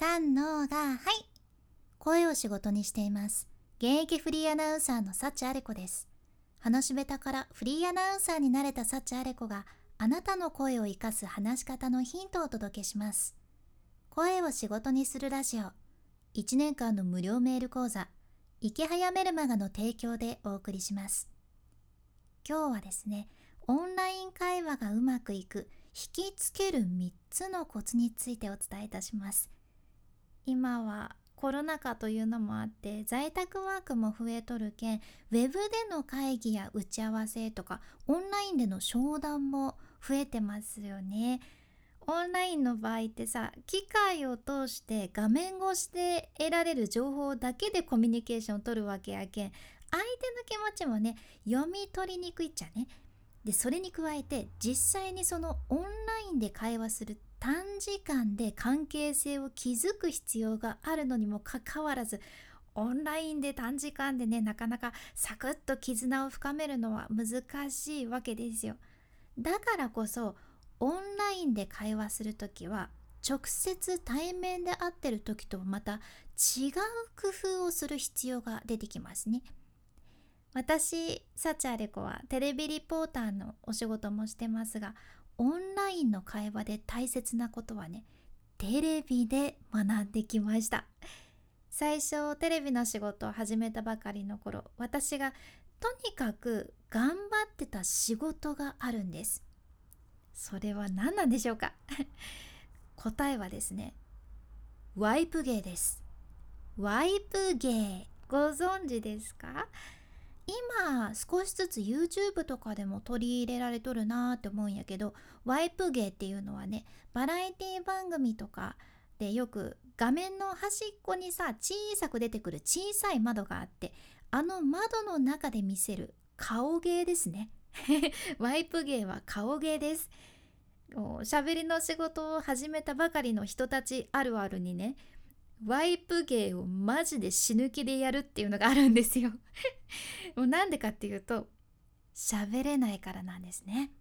三のがはい。声を仕事にしています。現役フリーアナウンサーの幸あれ子です。話し下手からフリーアナウンサーになれた幸あれ子があなたの声を生かす話し方のヒントをお届けします。声を仕事にするラジオ。1年間の無料メール講座。池早メルマガの提供でお送りします。今日はですねオンライン会話がうまくいく引きつける3つのコツについてお伝えいたします。今はコロナ禍というのもあって在宅ワークも増えとるけんウェブでの会議や打ち合わせとかオンラインでの商談も増えてますよね。オンラインの場合ってさ機械を通して画面越しで得られる情報だけでコミュニケーションを取るわけやけん相手の気持ちもね読み取りにくいっちゃね。でそれに加えて実際にそのオンラインで会話する短時間で関係性を築く必要があるのにもかかわらずオンラインで短時間でねなかなかサクッと絆を深めるのは難しいわけですよ。だからこそオンラインで会話する時は直接対面で会ってる時とまた違う工夫をする必要が出てきますね。私サチアレコはテレビリポーターのお仕事もしてますがオンラインの会話で大切なことはねテレビで学んできました。最初テレビの仕事を始めたばかりの頃私がとにかく頑張ってた仕事があるんです。それは何なんでしょうか？答えはですねワイプ芸です。ワイプ芸ご存知ですか？今少しずつ YouTube とかでも取り入れられとるなーって思うんやけどワイプ芸っていうのはねバラエティ番組とかでよく画面の端っこにさ小さく出てくる小さい窓があってあの窓の中で見せる顔芸ですね。ワイプ芸は顔芸です。喋りの仕事を始めたばかりの人たちあるあるにねワイプ芸をマジで死ぬ気でやるっていうのがあるんですよ もうなんでかっていうと喋れないからなんですね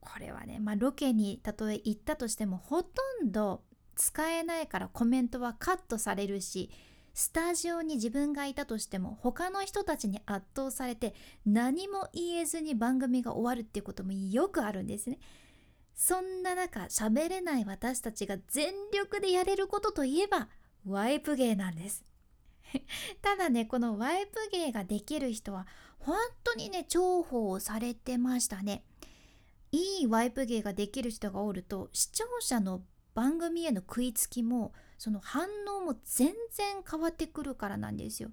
これはね、まあ、ロケにたとえ行ったとしてもほとんど使えないからコメントはカットされるしスタジオに自分がいたとしても他の人たちに圧倒されて何も言えずに番組が終わるっていうこともよくあるんですね。そんな中喋れない私たちが全力でやれることといえばワイプ芸なんです。ただねこのワイプ芸ができる人は本当にね重宝されてましたね。いいワイプ芸ができる人がおると視聴者の番組への食いつきもその反応も全然変わってくるからなんですよ。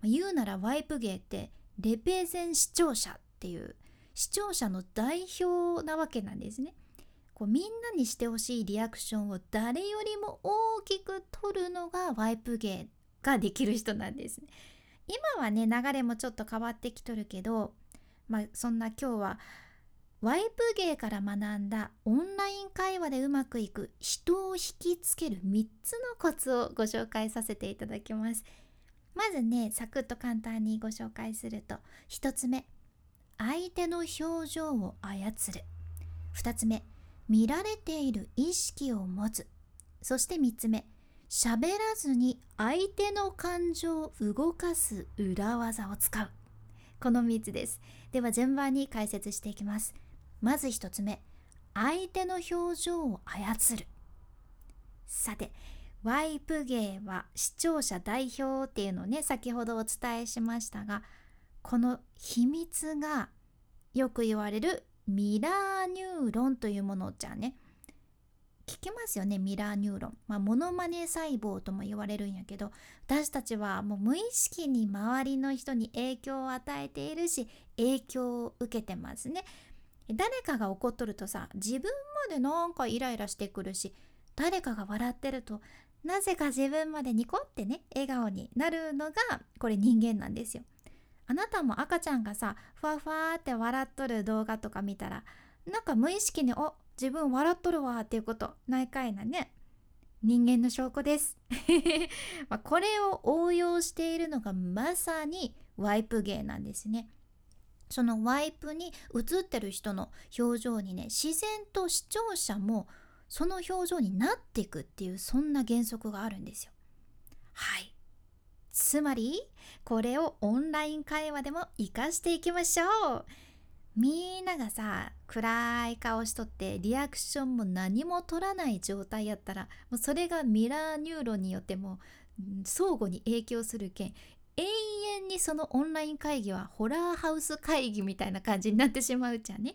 ま言うならワイプ芸ってレペゼン視聴者っていう視聴者の代表なわけなんですね。こうみんなにしてほしいリアクションを誰よりも大きく取るのがワイプ芸ができる人なんですね。今はね流れもちょっと変わってきとるけどまあそんな今日はワイプ芸から学んだオンライン会話でうまくいく人を引きつける3つのコツをご紹介させていただきます。まずねサクッと簡単にご紹介すると1つ目相手の表情を操る2つ目見られている意識を持つ。そして3つ目。喋らずに相手の感情を動かす裏技を使う。この3つです。では順番に解説していきます。まず1つ目。相手の表情を操る。さてワイプ芸は視聴者代表っていうのをね先ほどお伝えしましたがこの秘密がよく言われるミラーニューロンというものじゃね聞きますよねミラーニューロン。まあモノマネ細胞とも言われるんやけど私たちはもう無意識に周りの人に影響を与えているし影響を受けてますね。誰かが怒っとるとさ自分までなんかイライラしてくるし誰かが笑ってるとなぜか自分までニコってね笑顔になるのがこれ人間なんですよ。あなたも赤ちゃんがさふわふわって笑っとる動画とか見たらなんか無意識に「お自分笑っとるわ」っていうことないかいなね。人間の証拠です。まこれを応用しているのがまさにワイプ芸なんですね。そのワイプに映ってる人の表情にね自然と視聴者もその表情になっていくっていうそんな原則があるんですよ。はい。つまりこれをオンライン会話でも活かしていきましょうみんながさ暗い顔しとってリアクションも何も取らない状態やったらもうそれがミラーニューロンによっても相互に影響するけん永遠にそのオンライン会議はホラーハウス会議みたいな感じになってしまうじゃんね。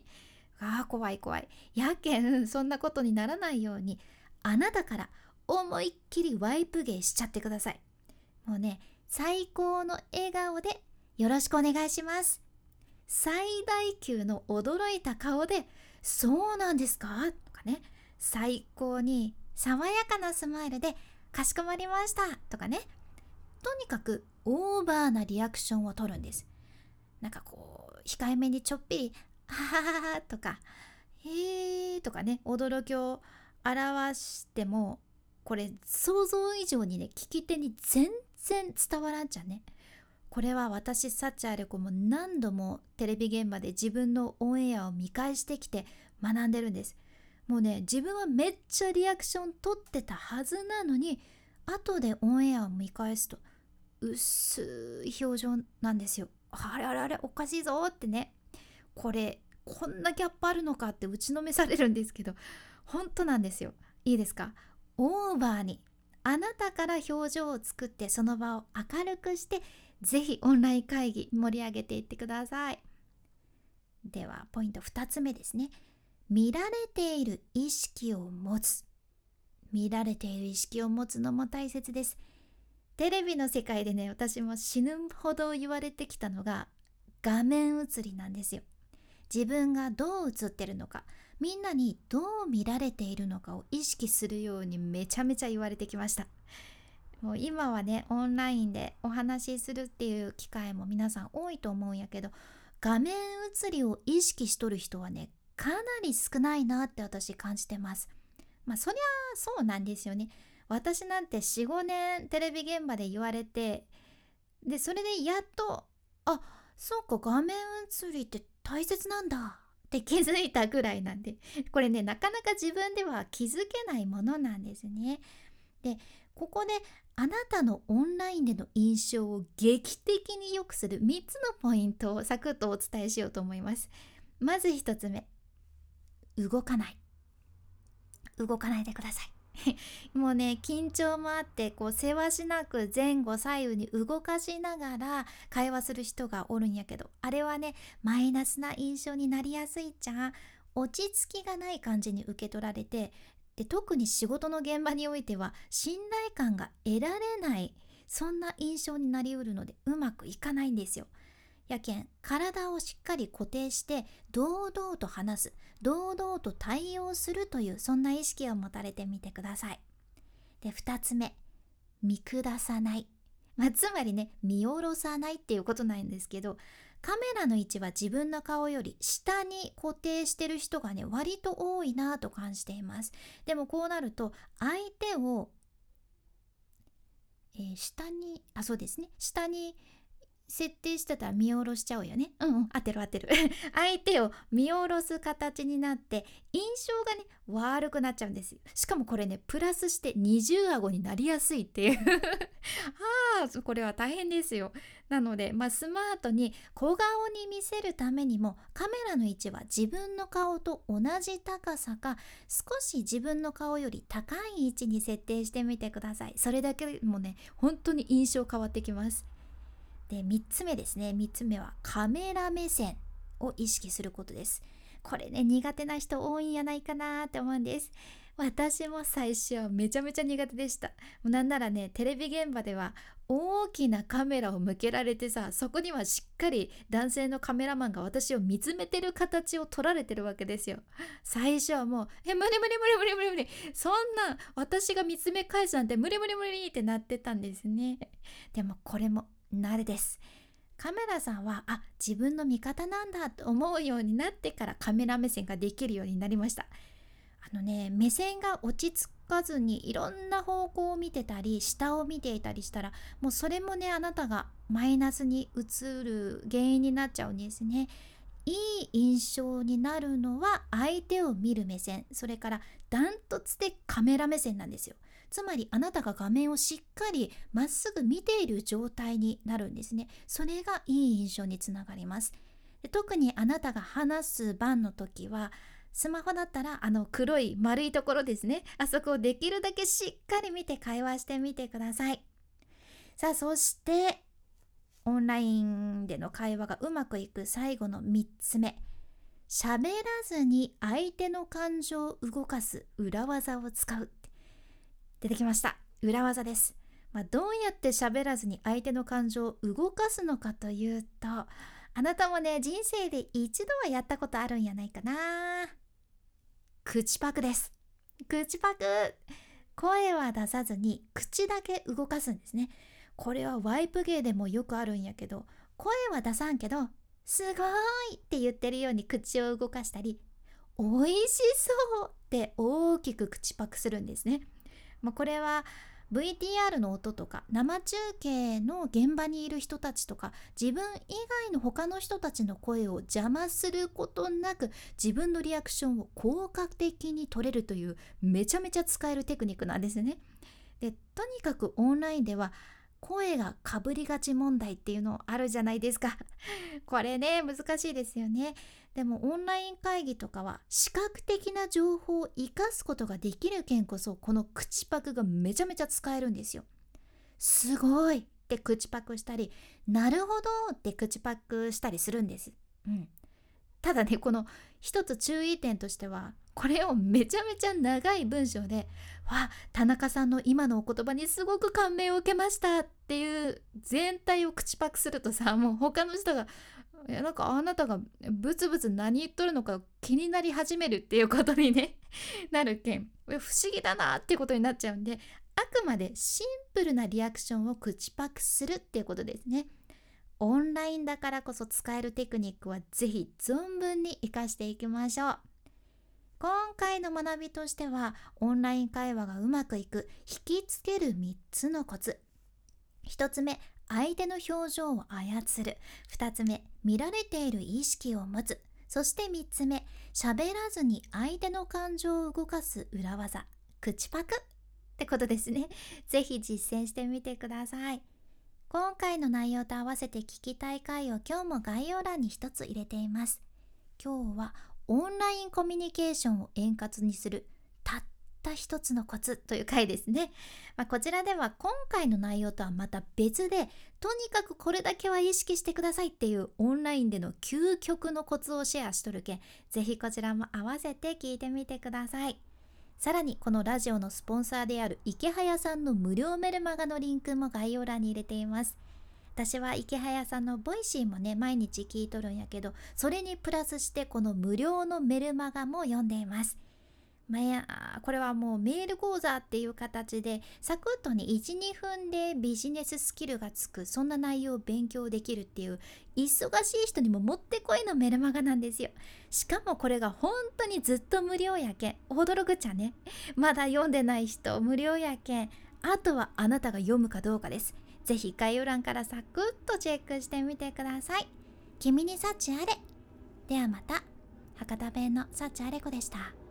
ああ怖い怖い。やけんそんなことにならないようにあなたから思いっきりワイプ芸しちゃってください。もうね最高の笑顔でよろしくお願いします。最大級の驚いた顔で「そうなんですか?」とかね。最高に爽やかなスマイルで「かしこまりました」とかね。とにかくオーバーなリアクションを取るんです。なんかこう控えめにちょっぴり「はははは」とか「へえ」とかね。驚きを表してもこれ想像以上にね聞き手に全然伝わらんちゃね。これは私サチアレコも何度もテレビ現場で自分のオンエアを見返してきて学んでるんです。もうね自分はめっちゃリアクション取ってたはずなのに後でオンエアを見返すと薄い表情なんですよ。あれあれあれおかしいぞってね。これこんなギャップあるのかって打ちのめされるんですけど本当なんですよ。いいですか？オーバーにあなたから表情を作ってその場を明るくしてぜひオンライン会議盛り上げていってください。ではポイント2つ目ですね。見られている意識を持つ。見られている意識を持つのも大切です。テレビの世界でね、私も死ぬほど言われてきたのが画面映りなんですよ。自分がどう映ってるのか、みんなにどう見られているのかを意識するようにめちゃめちゃ言われてきました。もう今はねオンラインでお話しするっていう機会も皆さん多いと思うんやけど画面映りを意識しとる人はねかなり少ないなって私感じてます。まあそりゃそうなんですよね。私なんて45年テレビ現場で言われてでそれでやっとあそうか画面映りって大切なんだ。って気づいたぐらいなんでこれねなかなか自分では気づけないものなんですね。でここであなたのオンラインでの印象を劇的に良くする3つのポイントをサクッとお伝えしようと思います。まず1つ目。動かない。動かないでください。もうね緊張もあってこうせわしなく前後左右に動かしながら会話する人がおるんやけどあれはねマイナスな印象になりやすいじゃん落ち着きがない感じに受け取られてで特に仕事の現場においては信頼感が得られないそんな印象になりうるのでうまくいかないんですよ。やけん体をしっかり固定して堂々と話す堂々と対応するというそんな意識を持たれてみてください。で2つ目見下さない、まあ、つまりね見下ろさないっていうことなんですけどカメラの位置は自分の顔より下に固定してる人がね割と多いなと感じています。でもこうなると相手を、えー、下にあそうですね。下に設定してたら見下ろしちゃうよね。うんうん、合ってる合ってる。相手を見下ろす形になって、印象がね、悪くなっちゃうんですよ。しかもこれね、プラスして二重顎になりやすいっていう ああ、これは大変ですよ。なので、まあ、スマートに小顔に見せるためにも、カメラの位置は自分の顔と同じ高さか、少し自分の顔より高い位置に設定してみてください。それだけもね、本当に印象変わってきます。で3つ目ですね。3つ目はカメラ目線を意識することです。これね苦手な人多いんやないかなって思うんです。私も最初はめちゃめちゃ苦手でした。なんならねテレビ現場では大きなカメラを向けられてさそこにはしっかり男性のカメラマンが私を見つめてる形を撮られてるわけですよ。最初はもう「え無理無理無理無理無理無理。そんな私が見つめ返すなんて無理無理無理」ってなってたんですね。でもこれも慣れです。カメラさんはあ自分の味方なんだと思うようになってからカメラ目線ができるようになりました。あのね目線が落ち着かずにいろんな方向を見てたり下を見ていたりしたらもうそれもねあなたがマイナスに映る原因になっちゃうんですね。いい印象になるのは相手を見る目線。それからダントツでカメラ目線なんですよ。つまりあなたが画面をしっかりまっすぐ見ている状態になるんですね。それがいい印象につながります。特にあなたが話す番の時はスマホだったらあの黒い丸いところですね。あそこをできるだけしっかり見て会話してみてください。さあそしてオンラインでの会話がうまくいく最後の3つ目。喋らずに相手の感情を動かす裏技を使う。出てきました裏技です、まあ、どうやって喋らずに相手の感情を動かすのかというとあなたもね人生で一度はやったことあるんやないかな口パクです口パク声は出さずに口だけ動かすんですねこれはワイプ芸でもよくあるんやけど声は出さんけど「すごい!」って言ってるように口を動かしたり「おいしそう!」って大きく口パクするんですね。まあ、これは VTR の音とか生中継の現場にいる人たちとか自分以外の他の人たちの声を邪魔することなく自分のリアクションを効果的に取れるというめちゃめちゃ使えるテクニックなんですね。でとにかくオンラインでは声がかぶりがち問題っていうのあるじゃないですか。これね難しいですよね。でもオンライン会議とかは視覚的な情報を生かすことができる件こそこの口パクがめちゃめちゃ使えるんですよ。すごいって口パクしたりなるほどって口パクしたりするんです、うん、ただねこの一つ注意点としてはこれをめちゃめちゃ長い文章で「わ田中さんの今のお言葉にすごく感銘を受けました」っていう全体を口パクするとさもう他の人が「いやなんかあなたがブツブツ何言っとるのか気になり始める」っていうことにね なるけん不思議だなっていうことになっちゃうんであくまでシンプルなリアクションを口パクするっていうことですね。オンラインだからこそ使えるテクニックは是非存分に活かしていきましょう。今回の学びとしてはオンライン会話がうまくいく引きつける3つのコツ。1つ目相手の表情を操る。2つ目見られている意識を持つ。そして3つ目喋らずに相手の感情を動かす裏技。口パクってことですね。是非実践してみてください。今回の内容と合わせて聞きたい回を今日も概要欄に一つ入れています。今日はオンラインコミュニケーションを円滑にするたった一つのコツという回ですね、まあ、こちらでは今回の内容とはまた別でとにかくこれだけは意識してくださいっていうオンラインでの究極のコツをシェアしとるけんぜひこちらも合わせて聞いてみてください。さらにこのラジオのスポンサーであるイケハヤさんの無料メルマガのリンクも概要欄に入れています。私はイケハヤさんの Voicy もね毎日聞いとるんやけどそれにプラスしてこの無料のメルマガも読んでいます。まあ、これはもうメール講座っていう形でサクッとに12分でビジネススキルがつくそんな内容を勉強できるっていう忙しい人にももってこいのメルマガなんですよしかもこれが本当にずっと無料やけん驚くちゃねまだ読んでない人無料やけんあとはあなたが読むかどうかですぜひ概要欄からサクッとチェックしてみてください。君に幸あれ。ではまた。博多弁の幸あれ子でした。